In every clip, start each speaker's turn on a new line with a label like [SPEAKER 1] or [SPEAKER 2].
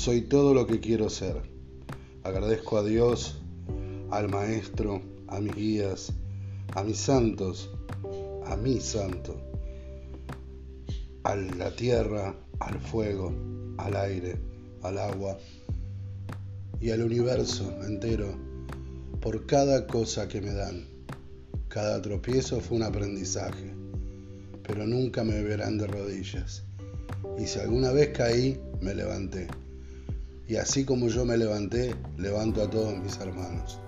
[SPEAKER 1] Soy todo lo que quiero ser. Agradezco a Dios, al Maestro, a mis guías, a mis santos, a mi santo, a la tierra, al fuego, al aire, al agua y al universo entero por cada cosa que me dan. Cada tropiezo fue un aprendizaje, pero nunca me verán de rodillas. Y si alguna vez caí, me levanté. Y así como yo me levanté, levanto a todos mis hermanos.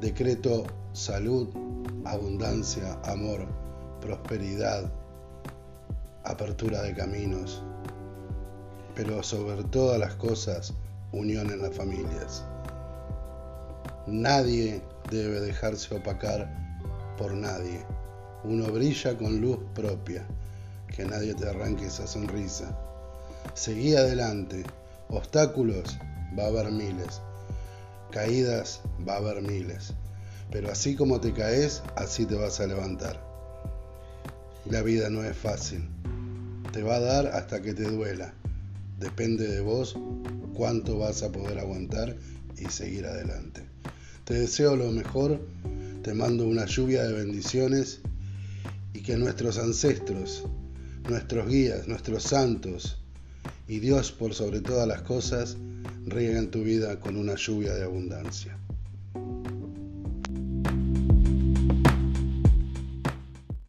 [SPEAKER 1] Decreto salud, abundancia, amor, prosperidad, apertura de caminos, pero sobre todas las cosas, unión en las familias. Nadie debe dejarse opacar por nadie. Uno brilla con luz propia. Que nadie te arranque esa sonrisa. Seguí adelante. Obstáculos va a haber miles. Caídas va a haber miles. Pero así como te caes, así te vas a levantar. La vida no es fácil. Te va a dar hasta que te duela. Depende de vos cuánto vas a poder aguantar y seguir adelante. Te deseo lo mejor, te mando una lluvia de bendiciones y que nuestros ancestros, nuestros guías, nuestros santos y Dios por sobre todas las cosas rieguen tu vida con una lluvia de abundancia.